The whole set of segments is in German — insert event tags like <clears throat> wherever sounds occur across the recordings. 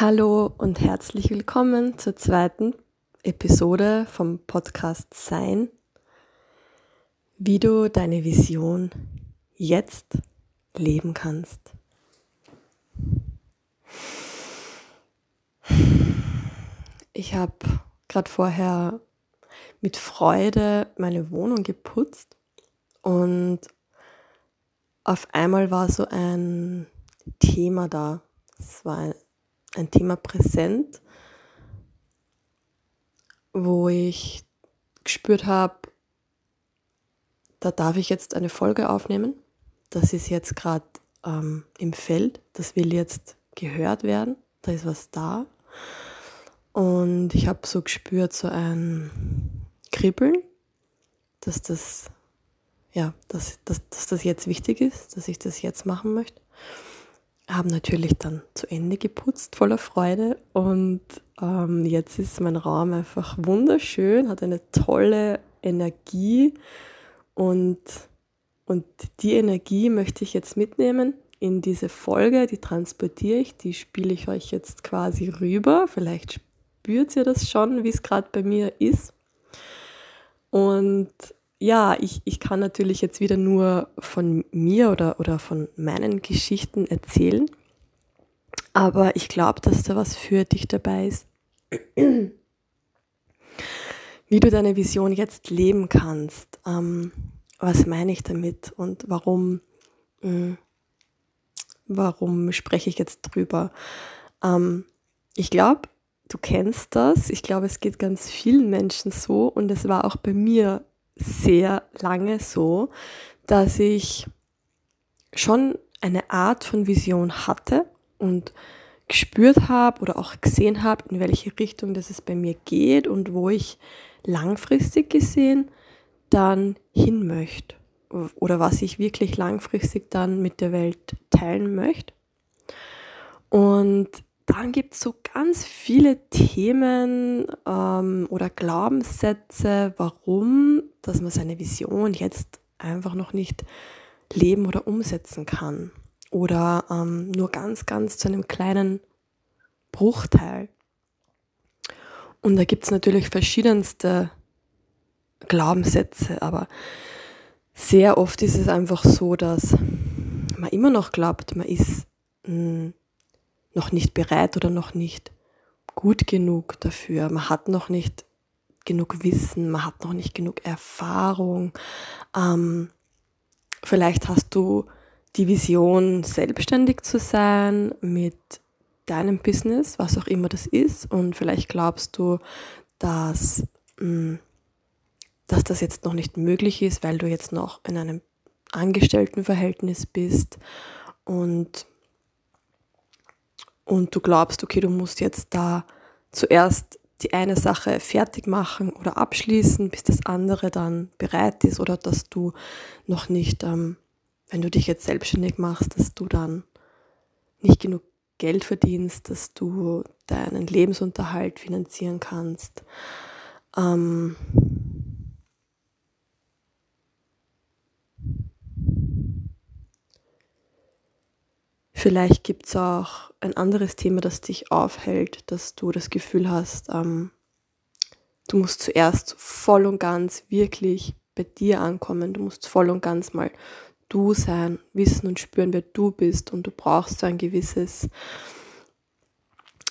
Hallo und herzlich willkommen zur zweiten Episode vom Podcast Sein, wie du deine Vision jetzt leben kannst. Ich habe gerade vorher mit Freude meine Wohnung geputzt und auf einmal war so ein Thema da. Es war ein Thema präsent, wo ich gespürt habe, da darf ich jetzt eine Folge aufnehmen. Das ist jetzt gerade ähm, im Feld, das will jetzt gehört werden, da ist was da. Und ich habe so gespürt, so ein Kribbeln, dass das, ja, dass, dass, dass das jetzt wichtig ist, dass ich das jetzt machen möchte haben natürlich dann zu Ende geputzt, voller Freude. Und ähm, jetzt ist mein Raum einfach wunderschön, hat eine tolle Energie. Und, und die Energie möchte ich jetzt mitnehmen in diese Folge, die transportiere ich, die spiele ich euch jetzt quasi rüber. Vielleicht spürt ihr das schon, wie es gerade bei mir ist. Und ja, ich, ich kann natürlich jetzt wieder nur von mir oder, oder von meinen Geschichten erzählen. Aber ich glaube, dass da was für dich dabei ist. <clears throat> Wie du deine Vision jetzt leben kannst. Ähm, was meine ich damit und warum, mh, hm, warum spreche ich jetzt drüber? Ähm, ich glaube, du kennst das. Ich glaube, es geht ganz vielen Menschen so und es war auch bei mir sehr lange so, dass ich schon eine Art von Vision hatte und gespürt habe oder auch gesehen habe, in welche Richtung das es bei mir geht und wo ich langfristig gesehen dann hin möchte oder was ich wirklich langfristig dann mit der Welt teilen möchte. Und dann gibt es so ganz viele Themen ähm, oder Glaubenssätze, warum, dass man seine Vision jetzt einfach noch nicht leben oder umsetzen kann. Oder ähm, nur ganz, ganz zu einem kleinen Bruchteil. Und da gibt es natürlich verschiedenste Glaubenssätze, aber sehr oft ist es einfach so, dass man immer noch glaubt, man ist mh, hm, noch nicht bereit oder noch nicht gut genug dafür. Man hat noch nicht genug Wissen, man hat noch nicht genug Erfahrung. Ähm, vielleicht hast du die Vision, selbstständig zu sein mit deinem Business, was auch immer das ist. Und vielleicht glaubst du, dass, mh, mm, dass das jetzt noch nicht möglich ist, weil du jetzt noch in einem Angestelltenverhältnis bist und und du glaubst, okay, du musst jetzt da zuerst die eine Sache fertig machen oder abschließen, bis das andere dann bereit ist oder dass du noch nicht, ähm, wenn du dich jetzt selbstständig machst, dass du dann nicht genug Geld verdienst, dass du deinen Lebensunterhalt finanzieren kannst. Ähm, Vielleicht gibt es auch ein anderes Thema, das dich aufhält, dass du das Gefühl hast, ähm, du musst zuerst voll und ganz wirklich bei dir ankommen. Du musst voll und ganz mal du sein, wissen und spüren, wer du bist. Und du brauchst so ein gewisses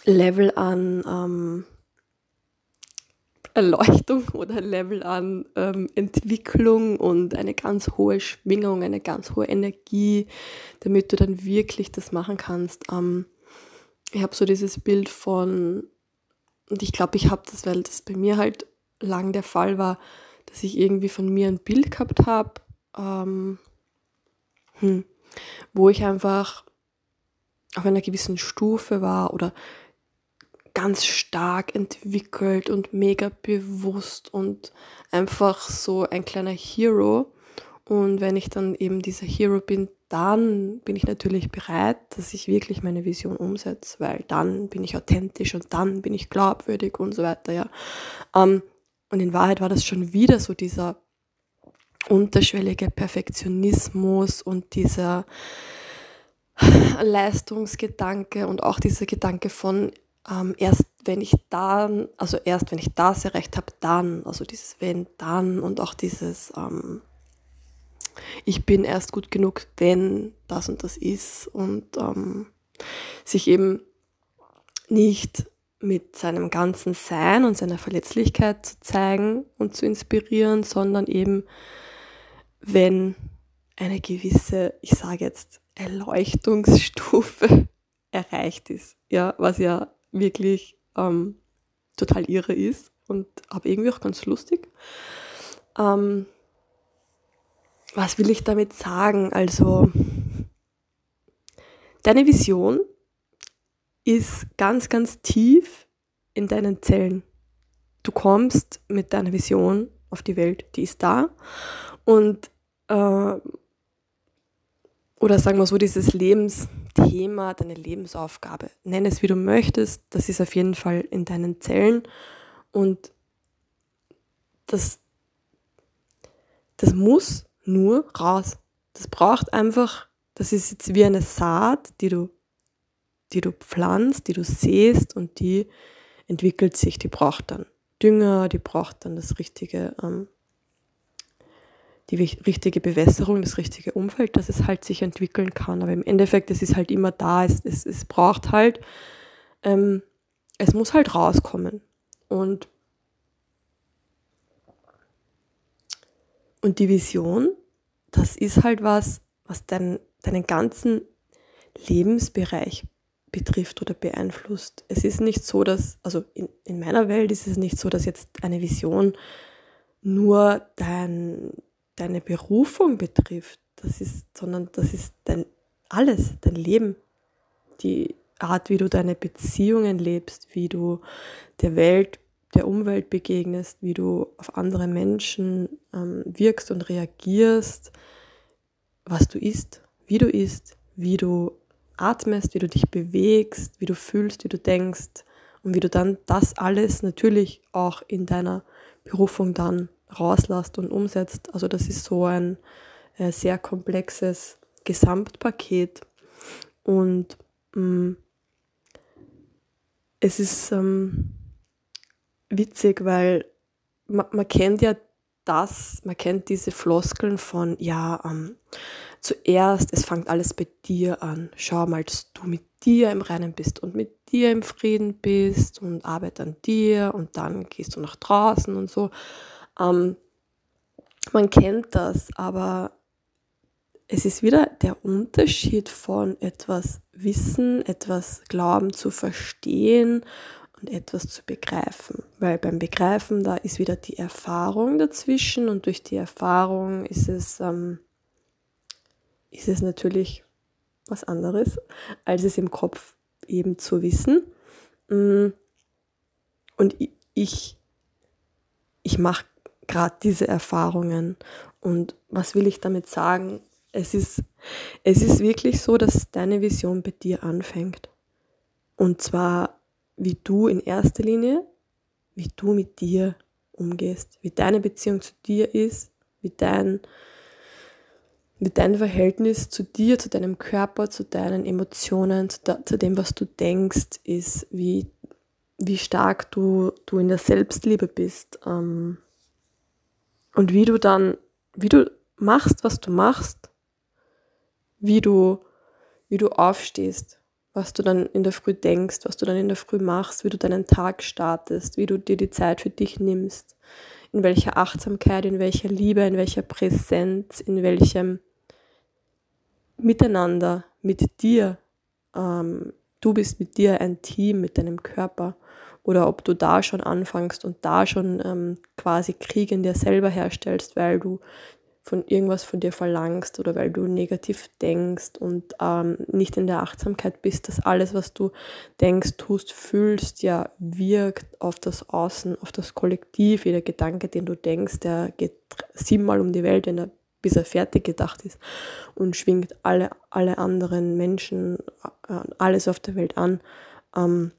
Level an ähm, Erleuchtung <laughs> oder Level an ähm, Entwicklung und eine ganz hohe Schwingung, eine ganz hohe Energie, damit du dann wirklich das machen kannst. Ähm, ich habe so dieses Bild von, und ich glaube, ich habe das, weil das bei mir halt lang der Fall war, dass ich irgendwie von mir ein Bild gehabt habe, ähm, hm, wo ich einfach auf einer gewissen Stufe war oder ganz stark entwickelt und mega bewusst und einfach so ein kleiner Hero. Und wenn ich dann eben dieser Hero bin, dann bin ich natürlich bereit, dass ich wirklich meine Vision umsetze, weil dann bin ich authentisch und dann bin ich glaubwürdig und so weiter, ja. Ähm, und in Wahrheit war das schon wieder so dieser unterschwellige Perfektionismus und dieser Leistungsgedanke und auch dieser Gedanke von ähm, erst wenn ich dann, also erst wenn ich das erreicht habe, dann, also dieses wenn, dann und auch dieses ähm, ich bin erst gut genug, wenn das und das ist und ähm, sich eben nicht mit seinem ganzen Sein und seiner Verletzlichkeit zu zeigen und zu inspirieren, sondern eben, wenn eine gewisse, ich sage jetzt, Erleuchtungsstufe <laughs> erreicht ist. Ja, was ja wirklich ähm, total irre ist und aber irgendwie auch ganz lustig. Ähm, was will ich damit sagen? Also, deine Vision ist ganz, ganz tief in deinen Zellen. Du kommst mit deiner Vision auf die Welt, die ist da. Und, äh, oder sagen wir so, dieses Lebensthema, deine Lebensaufgabe, nenn es wie du möchtest, das ist auf jeden Fall in deinen Zellen. Und das, das muss nur raus. Das braucht einfach, das ist jetzt wie eine Saat, die du die du pflanzt, die du säst und die entwickelt sich, die braucht dann Dünger, die braucht dann das richtige, ähm, die richtige Bewässerung, das richtige Umfeld, dass es halt sich entwickeln kann. Aber im Endeffekt, es ist halt immer da, es, es, es braucht halt, ähm, es muss halt rauskommen. Und, und die Vision, das ist halt was, was dein, deinen ganzen Lebensbereich betrifft oder beeinflusst. Es ist nicht so, dass, also in, in meiner Welt ist es nicht so, dass jetzt eine Vision nur dein, deine Berufung betrifft. Das ist, sondern das ist dein alles, dein Leben. Die Art, wie du deine Beziehungen lebst, wie du der Welt, der Umwelt begegnest, wie du auf andere Menschen ähm, wirkst und reagierst, was du isst, wie du isst, wie du atmest, wie du dich bewegst, wie du fühlst, wie du denkst und wie du dann das alles natürlich auch in deiner Berufung dann rauslässt und umsetzt. Also das ist so ein äh, sehr komplexes Gesamtpaket und mh, mm, es ist ähm, witzig, weil man, man kennt ja das, man kennt diese Floskeln von, ja, ähm, zuerst, es fängt alles bei dir an. Schau mal, dass du mit dir im Reinen bist und mit dir im Frieden bist und arbeite an dir und dann gehst du nach draußen und so. Ähm, man kennt das, aber es ist wieder der Unterschied von etwas wissen, etwas glauben zu verstehen und etwas zu begreifen. Weil beim Begreifen, da ist wieder die Erfahrung dazwischen und durch die Erfahrung ist es ähm, ist es natürlich was anderes, als es im Kopf eben zu wissen. Mm. Und ich, ich mache gerade diese Erfahrungen. Und was will ich damit sagen? Es ist, es ist wirklich so, dass deine Vision bei dir anfängt. Und zwar, wie du in erster Linie, wie du mit dir umgehst, wie deine Beziehung zu dir ist, wie dein wie dein Verhältnis zu dir, zu deinem Körper, zu deinen Emotionen, zu, da, zu dem, was du denkst, ist, wie, wie stark du, du in der Selbstliebe bist ähm, und wie du dann, wie du machst, was du machst, wie du, wie du aufstehst, was du dann in der Früh denkst, was du dann in der Früh machst, wie du deinen Tag startest, wie du dir die Zeit für dich nimmst, in welcher Achtsamkeit, in welcher Liebe, in welcher Präsenz, in welchem miteinander, mit dir. Ähm, du bist mit dir ein Team, mit deinem Körper. Oder ob du da schon anfängst und da schon ähm, quasi Krieg in dir selber herstellst, weil du von irgendwas von dir verlangst oder weil du negativ denkst und ähm, nicht in der Achtsamkeit bist, dass alles, was du denkst, tust, fühlst, ja wirkt auf das Außen, auf das Kollektiv. Jeder Gedanke, den du denkst, der geht siebenmal um die Welt, wenn er bis er fertig gedacht ist und schwingt alle, alle anderen Menschen, äh, alles auf der Welt an. Ähm,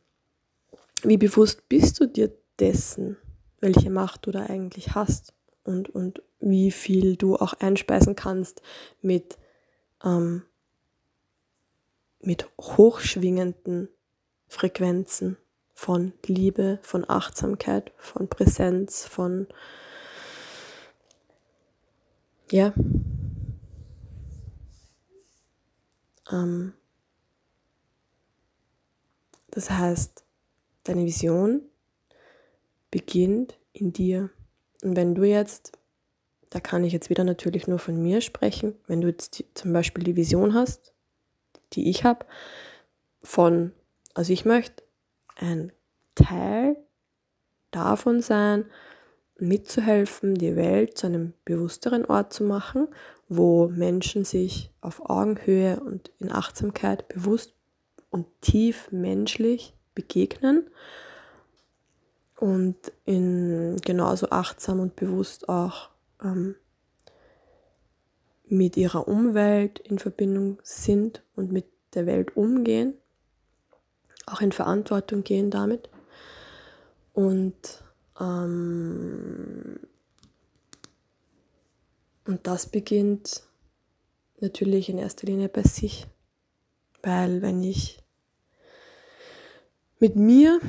wie bewusst bist du dir dessen, welche Macht du da eigentlich hast und, und wie viel du auch einspeisen kannst mit, ähm, mit hochschwingenden Frequenzen von Liebe, von Achtsamkeit, von Präsenz, von ja. Ähm, das heißt, deine Vision beginnt in dir. Und wenn du jetzt, da kann ich jetzt wieder natürlich nur von mir sprechen, wenn du jetzt die, zum Beispiel die Vision hast, die ich habe, von, also ich möchte ein Teil davon sein, mitzuhelfen, die Welt zu einem bewussteren Ort zu machen, wo Menschen sich auf Augenhöhe und in Achtsamkeit bewusst und tief menschlich begegnen und in genauso achtsam und bewusst auch ähm, mit ihrer Umwelt in Verbindung sind und mit der Welt umgehen, auch in Verantwortung gehen damit. Und ähm, und das beginnt natürlich in erster Linie bei sich, weil wenn ich mit mir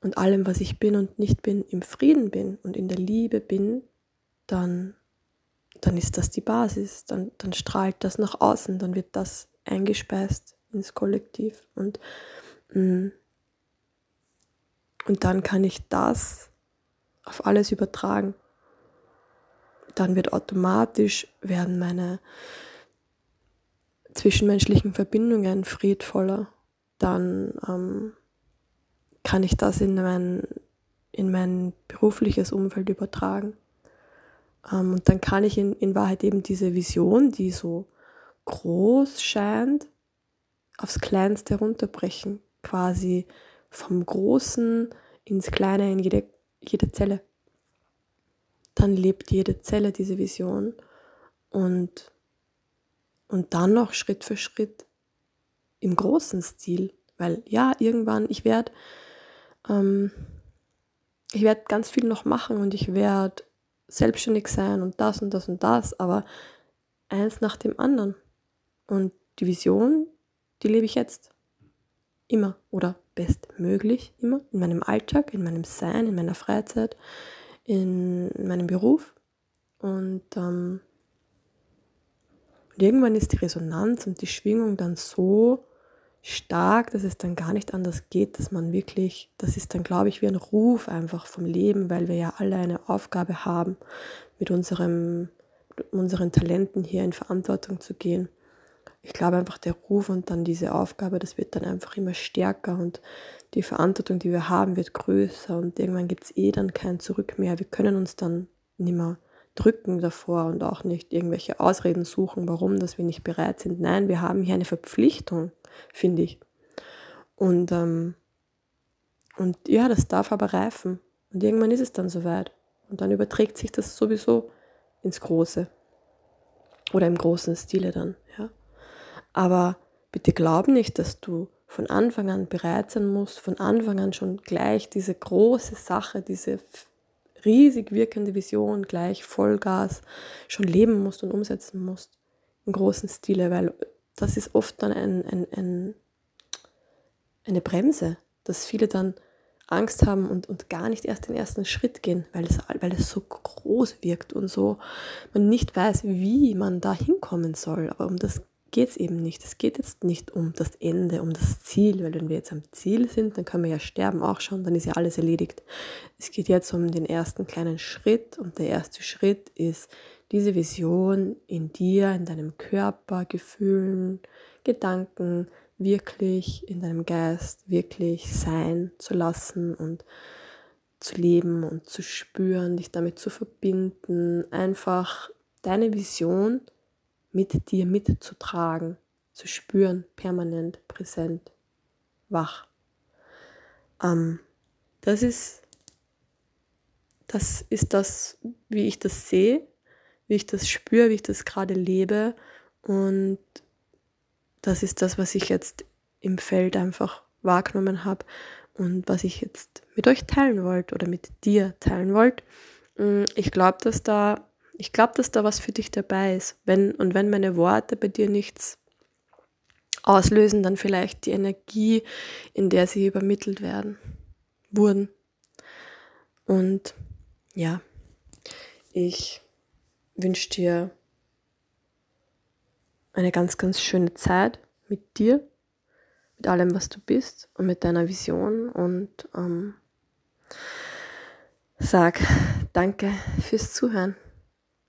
und allem, was ich bin und nicht bin, im Frieden bin und in der Liebe bin, dann, dann ist das die Basis, dann, dann strahlt das nach außen, dann wird das eingespeist ins Kollektiv und, mm, und dann kann ich das auf alles übertragen. Dann wird automatisch werden meine zwischenmenschlichen Verbindungen friedvoller. Dann ähm, kann ich das in mein, in mein berufliches Umfeld übertragen. Ähm, und dann kann ich in, in Wahrheit eben diese Vision, die so groß scheint, aufs Kleinste runterbrechen. Quasi vom Großen ins Kleine, in jede, jede Zelle. Dann lebt jede Zelle diese Vision und, und dann noch Schritt für Schritt im großen Stil. Weil ja, irgendwann, ich werde ähm, ich werde ganz viel noch machen und ich werde selbstständig sein und das und das und das, aber eins nach dem anderen. Und die Vision, die lebe ich jetzt. Immer oder bestmöglich immer in meinem Alltag, in meinem Sein, in meiner Freizeit, in meinem Beruf. Und, ähm, und irgendwann ist die Resonanz und die Schwingung dann so stark, dass es dann gar nicht anders geht, dass man wirklich, das ist dann, glaube ich, wie ein Ruf einfach vom Leben, weil wir ja alle eine Aufgabe haben, mit unserem, unseren Talenten hier in Verantwortung zu gehen. Ich glaube einfach, der Ruf und dann diese Aufgabe, das wird dann einfach immer stärker und die Verantwortung, die wir haben, wird größer und irgendwann gibt es eh dann kein Zurück mehr. Wir können uns dann nicht mehr drücken davor und auch nicht irgendwelche Ausreden suchen, warum, dass wir nicht bereit sind. Nein, wir haben hier eine Verpflichtung finde ich. Und, ähm, und ja, das darf aber reifen. Und irgendwann ist es dann soweit. Und dann überträgt sich das sowieso ins Große. Oder im großen Stile dann, ja. Aber bitte glaub nicht, dass du von Anfang an bereit sein musst, von Anfang an schon gleich diese große Sache, diese riesig wirkende Vision gleich Vollgas schon leben musst und umsetzen musst im großen Stile, weil das ist oft dann ein, ein, ein, eine Bremse, dass viele dann Angst haben und, und gar nicht erst den ersten Schritt gehen, weil es, weil es so groß wirkt und so man nicht weiß, wie man da hinkommen soll. Aber um das geht es eben nicht. Es geht jetzt nicht um das Ende, um das Ziel, weil wenn wir jetzt am Ziel sind, dann können wir ja sterben auch schon, dann ist ja alles erledigt. Es geht jetzt um den ersten kleinen Schritt und der erste Schritt ist diese Vision in dir, in deinem Körper, Gefühlen, Gedanken wirklich in deinem Geist wirklich sein zu lassen und zu leben und zu spüren, dich damit zu verbinden, einfach deine Vision mit dir mitzutragen, zu spüren, permanent, präsent, wach. Ähm, das ist das ist das, wie ich das sehe wie ich das spüre, wie ich das gerade lebe. Und das ist das, was ich jetzt im Feld einfach wahrgenommen habe und was ich jetzt mit euch teilen wollte oder mit dir teilen wollte. Mm, ich glaube, dass da, ich glaube, dass da was für dich dabei ist. Wenn, und wenn meine Worte bei dir nichts auslösen dann vielleicht die Energie, in der sie übermittelt werden, wurden. Und ja, ich wünsche dir eine ganz, ganz schöne Zeit mit dir, mit allem, was du bist und mit deiner Vision und ähm, sag danke fürs Zuhören